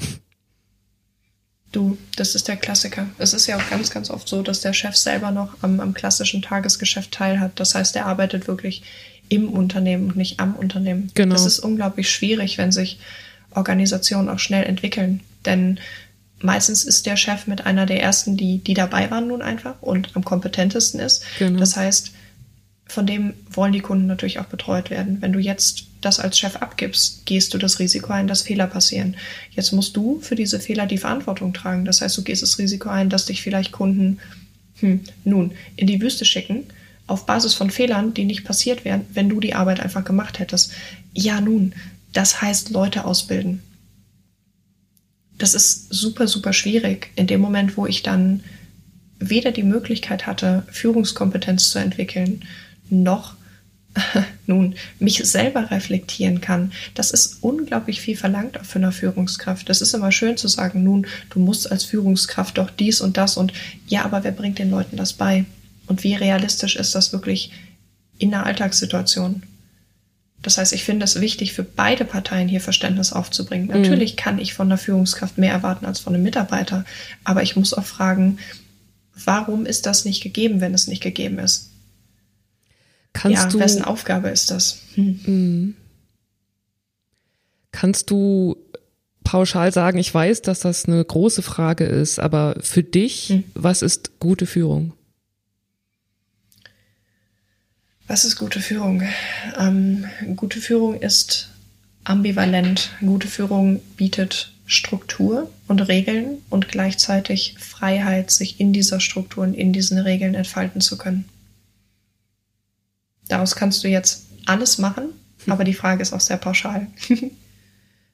Du, das ist der Klassiker. Es ist ja auch ganz, ganz oft so, dass der Chef selber noch am, am klassischen Tagesgeschäft teilhat. Das heißt, er arbeitet wirklich im Unternehmen und nicht am Unternehmen. Genau. Das ist unglaublich schwierig, wenn sich Organisationen auch schnell entwickeln. Denn meistens ist der Chef mit einer der ersten, die, die dabei waren nun einfach und am kompetentesten ist. Genau. Das heißt, von dem wollen die Kunden natürlich auch betreut werden. Wenn du jetzt das als Chef abgibst, gehst du das Risiko ein, dass Fehler passieren. Jetzt musst du für diese Fehler die Verantwortung tragen. Das heißt, du gehst das Risiko ein, dass dich vielleicht Kunden hm, nun in die Wüste schicken auf Basis von Fehlern, die nicht passiert wären, wenn du die Arbeit einfach gemacht hättest. Ja, nun, das heißt Leute ausbilden. Das ist super, super schwierig in dem Moment, wo ich dann weder die Möglichkeit hatte, Führungskompetenz zu entwickeln, noch nun mich selber reflektieren kann, das ist unglaublich viel verlangt für eine Führungskraft. Das ist immer schön zu sagen, nun, du musst als Führungskraft doch dies und das und ja, aber wer bringt den Leuten das bei? Und wie realistisch ist das wirklich in der Alltagssituation? Das heißt, ich finde es wichtig für beide Parteien hier Verständnis aufzubringen. Mhm. Natürlich kann ich von der Führungskraft mehr erwarten als von einem Mitarbeiter, aber ich muss auch fragen, warum ist das nicht gegeben, wenn es nicht gegeben ist? Kannst ja, du, wessen Aufgabe ist das? Hm. Mhm. Kannst du pauschal sagen, ich weiß, dass das eine große Frage ist, aber für dich, hm. was ist gute Führung? Was ist gute Führung? Ähm, gute Führung ist ambivalent. Gute Führung bietet Struktur und Regeln und gleichzeitig Freiheit, sich in dieser Struktur und in diesen Regeln entfalten zu können. Daraus kannst du jetzt alles machen, aber die Frage ist auch sehr pauschal.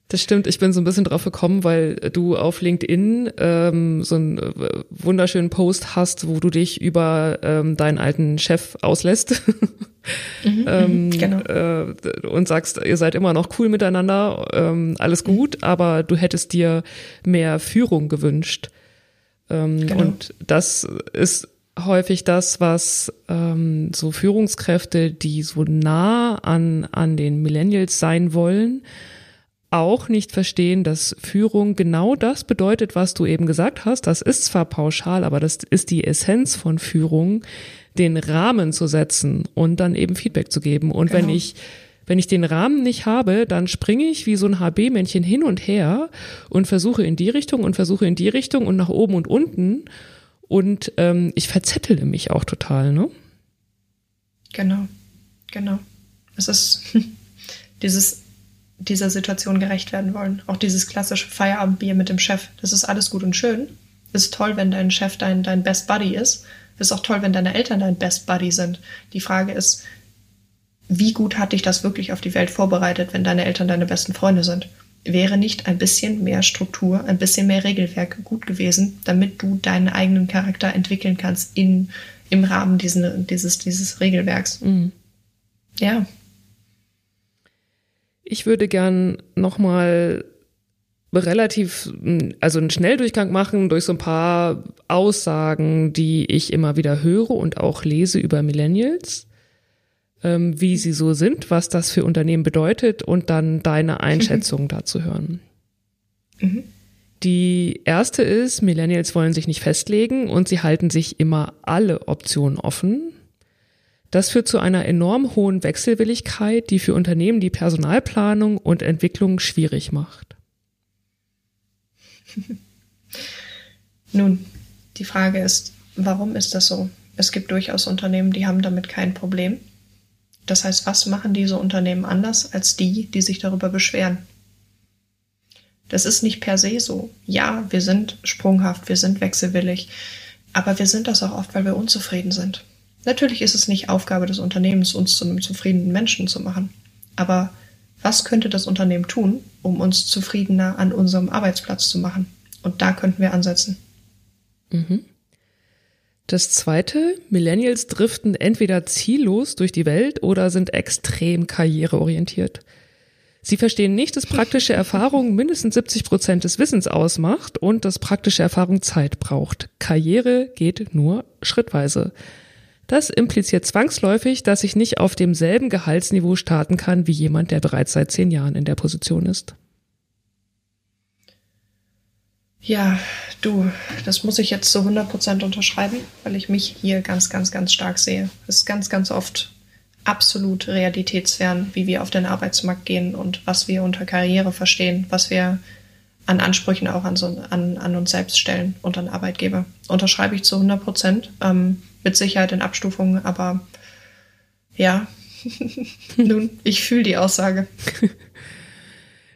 Das stimmt, ich bin so ein bisschen drauf gekommen, weil du auf LinkedIn ähm, so einen äh, wunderschönen Post hast, wo du dich über ähm, deinen alten Chef auslässt mhm, ähm, mhm, genau. äh, und sagst, ihr seid immer noch cool miteinander, ähm, alles mhm. gut, aber du hättest dir mehr Führung gewünscht. Ähm, genau. Und das ist häufig das, was ähm, so Führungskräfte, die so nah an, an den Millennials sein wollen, auch nicht verstehen, dass Führung genau das bedeutet, was du eben gesagt hast. Das ist zwar pauschal, aber das ist die Essenz von Führung, den Rahmen zu setzen und dann eben Feedback zu geben. Und genau. wenn ich wenn ich den Rahmen nicht habe, dann springe ich wie so ein HB-Männchen hin und her und versuche in die Richtung und versuche in die Richtung und nach oben und unten. Und ähm, ich verzettele mich auch total, ne? Genau, genau. Es ist dieses dieser Situation gerecht werden wollen. Auch dieses klassische Feierabendbier mit dem Chef, das ist alles gut und schön. Es ist toll, wenn dein Chef dein, dein Best Buddy ist. Es ist auch toll, wenn deine Eltern dein Best Buddy sind. Die Frage ist, wie gut hat dich das wirklich auf die Welt vorbereitet, wenn deine Eltern deine besten Freunde sind? Wäre nicht ein bisschen mehr Struktur, ein bisschen mehr Regelwerk gut gewesen, damit du deinen eigenen Charakter entwickeln kannst in, im Rahmen diesen, dieses, dieses Regelwerks? Mhm. Ja, ich würde gern nochmal relativ, also einen Schnelldurchgang machen durch so ein paar Aussagen, die ich immer wieder höre und auch lese über Millennials, ähm, wie sie so sind, was das für Unternehmen bedeutet und dann deine Einschätzung dazu hören. Mhm. Die erste ist, Millennials wollen sich nicht festlegen und sie halten sich immer alle Optionen offen. Das führt zu einer enorm hohen Wechselwilligkeit, die für Unternehmen die Personalplanung und Entwicklung schwierig macht. Nun, die Frage ist, warum ist das so? Es gibt durchaus Unternehmen, die haben damit kein Problem. Das heißt, was machen diese Unternehmen anders als die, die sich darüber beschweren? Das ist nicht per se so. Ja, wir sind sprunghaft, wir sind wechselwillig, aber wir sind das auch oft, weil wir unzufrieden sind. Natürlich ist es nicht Aufgabe des Unternehmens, uns zu einem zufriedenen Menschen zu machen. Aber was könnte das Unternehmen tun, um uns zufriedener an unserem Arbeitsplatz zu machen? Und da könnten wir ansetzen. Mhm. Das zweite, Millennials driften entweder ziellos durch die Welt oder sind extrem karriereorientiert. Sie verstehen nicht, dass praktische Erfahrung mindestens 70 Prozent des Wissens ausmacht und dass praktische Erfahrung Zeit braucht. Karriere geht nur schrittweise. Das impliziert zwangsläufig, dass ich nicht auf demselben Gehaltsniveau starten kann wie jemand, der bereits seit zehn Jahren in der Position ist. Ja, du, das muss ich jetzt zu 100 Prozent unterschreiben, weil ich mich hier ganz, ganz, ganz stark sehe. Es ist ganz, ganz oft absolut realitätsfern, wie wir auf den Arbeitsmarkt gehen und was wir unter Karriere verstehen, was wir an Ansprüchen auch an, so, an, an uns selbst stellen und an Arbeitgeber. Unterschreibe ich zu 100 Prozent. Ähm, mit Sicherheit in Abstufungen, aber ja, nun, ich fühle die Aussage.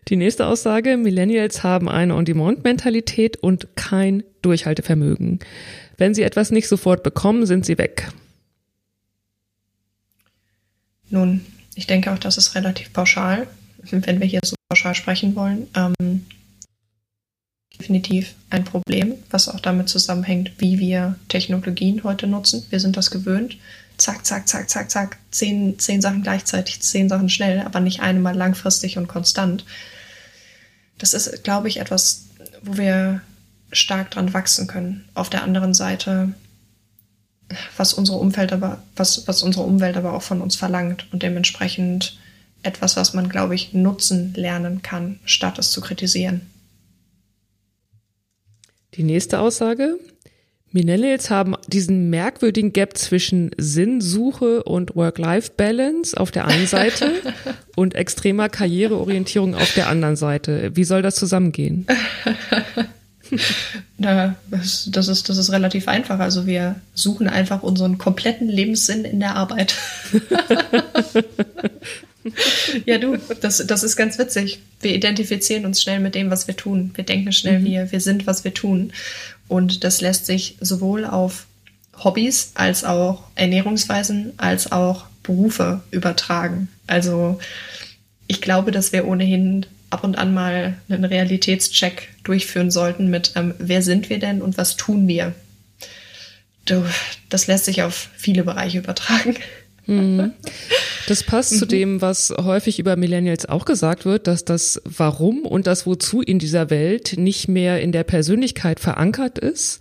Die nächste Aussage, Millennials haben eine On-Demand-Mentalität und kein Durchhaltevermögen. Wenn sie etwas nicht sofort bekommen, sind sie weg. Nun, ich denke auch, das ist relativ pauschal, wenn wir hier so pauschal sprechen wollen. Ähm, definitiv ein Problem, was auch damit zusammenhängt, wie wir Technologien heute nutzen. Wir sind das gewöhnt, zack, zack, zack, zack, zack, zehn, zehn Sachen gleichzeitig, zehn Sachen schnell, aber nicht eine mal langfristig und konstant. Das ist, glaube ich, etwas, wo wir stark dran wachsen können. Auf der anderen Seite, was unsere Umwelt aber, was, was unsere Umwelt aber auch von uns verlangt und dementsprechend etwas, was man, glaube ich, nutzen lernen kann, statt es zu kritisieren. Die nächste Aussage. Millennials haben diesen merkwürdigen Gap zwischen Sinnsuche und Work-Life-Balance auf der einen Seite und extremer Karriereorientierung auf der anderen Seite. Wie soll das zusammengehen? Na, das, das, ist, das ist relativ einfach. Also wir suchen einfach unseren kompletten Lebenssinn in der Arbeit. ja, du, das, das ist ganz witzig. Wir identifizieren uns schnell mit dem, was wir tun. Wir denken schnell, mhm. wir, wir sind, was wir tun. Und das lässt sich sowohl auf Hobbys als auch Ernährungsweisen als auch Berufe übertragen. Also ich glaube, dass wir ohnehin ab und an mal einen Realitätscheck durchführen sollten mit, ähm, wer sind wir denn und was tun wir? Du, das lässt sich auf viele Bereiche übertragen. Mhm. Das passt mhm. zu dem, was häufig über Millennials auch gesagt wird, dass das Warum und das Wozu in dieser Welt nicht mehr in der Persönlichkeit verankert ist,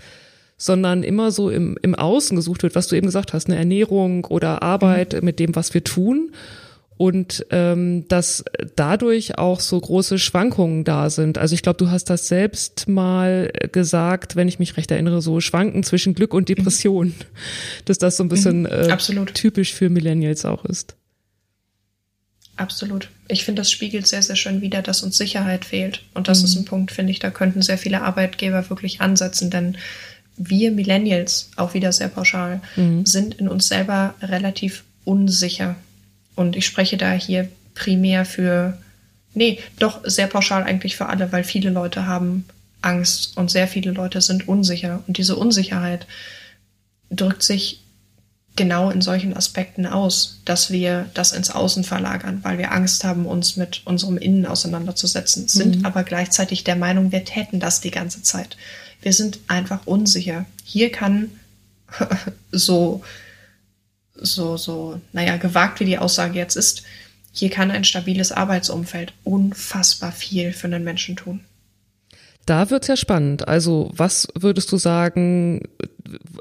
sondern immer so im, im Außen gesucht wird, was du eben gesagt hast, eine Ernährung oder Arbeit mhm. mit dem, was wir tun und ähm, dass dadurch auch so große Schwankungen da sind. Also ich glaube, du hast das selbst mal gesagt, wenn ich mich recht erinnere, so Schwanken zwischen Glück und Depression, mhm. dass das so ein bisschen mhm. äh, typisch für Millennials auch ist. Absolut. Ich finde, das spiegelt sehr, sehr schön wider, dass uns Sicherheit fehlt. Und das mhm. ist ein Punkt, finde ich, da könnten sehr viele Arbeitgeber wirklich ansetzen, denn wir Millennials, auch wieder sehr pauschal, mhm. sind in uns selber relativ unsicher und ich spreche da hier primär für, nee, doch sehr pauschal eigentlich für alle, weil viele Leute haben Angst und sehr viele Leute sind unsicher. Und diese Unsicherheit drückt sich genau in solchen Aspekten aus, dass wir das ins Außen verlagern, weil wir Angst haben, uns mit unserem Innen auseinanderzusetzen, sind mhm. aber gleichzeitig der Meinung, wir täten das die ganze Zeit. Wir sind einfach unsicher. Hier kann so so, so, naja, gewagt wie die Aussage jetzt ist, hier kann ein stabiles Arbeitsumfeld unfassbar viel für einen Menschen tun. Da wird's ja spannend. Also, was würdest du sagen,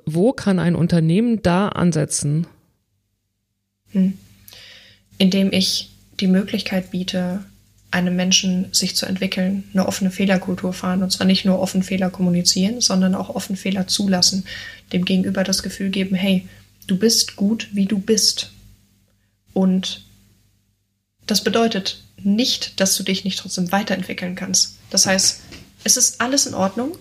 wo kann ein Unternehmen da ansetzen? Hm. Indem ich die Möglichkeit biete, einem Menschen sich zu entwickeln, eine offene Fehlerkultur fahren. Und zwar nicht nur offen Fehler kommunizieren, sondern auch offen Fehler zulassen. Dem Gegenüber das Gefühl geben, hey, Du bist gut, wie du bist. Und das bedeutet nicht, dass du dich nicht trotzdem weiterentwickeln kannst. Das heißt, es ist alles in Ordnung,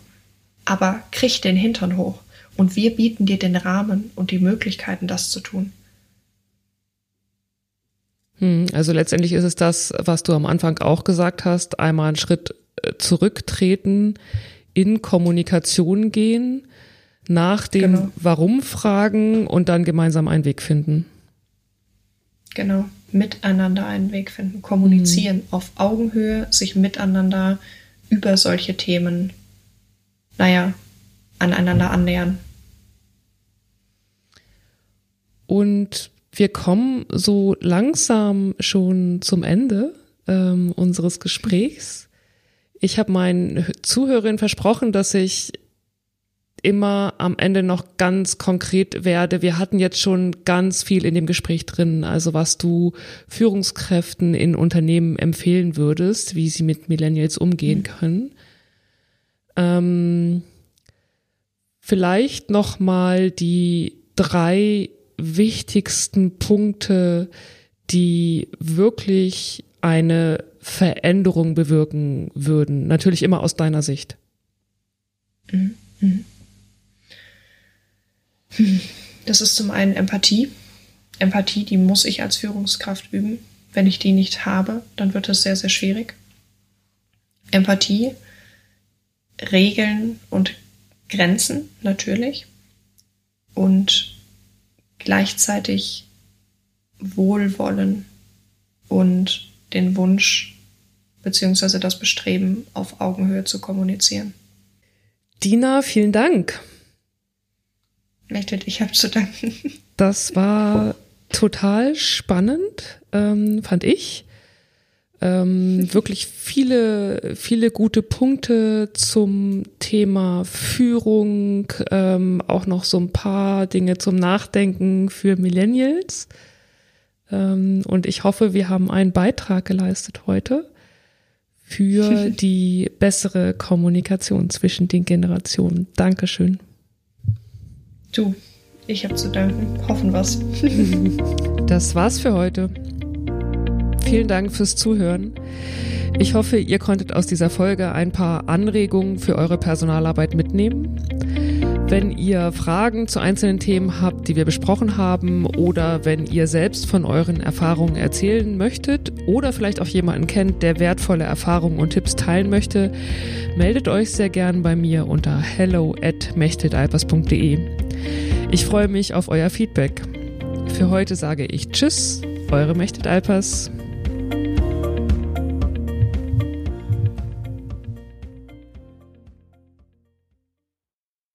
aber krieg den Hintern hoch. Und wir bieten dir den Rahmen und die Möglichkeiten, das zu tun. Hm, also letztendlich ist es das, was du am Anfang auch gesagt hast, einmal einen Schritt äh, zurücktreten, in Kommunikation gehen, nach dem genau. Warum fragen und dann gemeinsam einen Weg finden. Genau, miteinander einen Weg finden, kommunizieren, mhm. auf Augenhöhe, sich miteinander über solche Themen, naja, aneinander annähern. Und wir kommen so langsam schon zum Ende ähm, unseres Gesprächs. Ich habe meinen Zuhörern versprochen, dass ich immer am Ende noch ganz konkret werde. Wir hatten jetzt schon ganz viel in dem Gespräch drin, also was du Führungskräften in Unternehmen empfehlen würdest, wie sie mit Millennials umgehen mhm. können. Ähm, vielleicht noch mal die drei wichtigsten Punkte, die wirklich eine Veränderung bewirken würden. Natürlich immer aus deiner Sicht. Mhm. Mhm. Das ist zum einen Empathie. Empathie, die muss ich als Führungskraft üben. Wenn ich die nicht habe, dann wird es sehr, sehr schwierig. Empathie, Regeln und Grenzen natürlich und gleichzeitig Wohlwollen und den Wunsch beziehungsweise das Bestreben, auf Augenhöhe zu kommunizieren. Dina, vielen Dank. Mechtet, ich habe zu danken. Das war total spannend, ähm, fand ich. Ähm, wirklich viele, viele gute Punkte zum Thema Führung, ähm, auch noch so ein paar Dinge zum Nachdenken für Millennials. Ähm, und ich hoffe, wir haben einen Beitrag geleistet heute für die bessere Kommunikation zwischen den Generationen. Dankeschön. Du, ich habe zu danken. Hoffen wir's. das war's für heute. Vielen Dank fürs Zuhören. Ich hoffe, ihr konntet aus dieser Folge ein paar Anregungen für eure Personalarbeit mitnehmen. Wenn ihr Fragen zu einzelnen Themen habt, die wir besprochen haben, oder wenn ihr selbst von euren Erfahrungen erzählen möchtet oder vielleicht auch jemanden kennt, der wertvolle Erfahrungen und Tipps teilen möchte, meldet euch sehr gern bei mir unter hello at Ich freue mich auf euer Feedback. Für heute sage ich Tschüss, eure Mechtet Alpers.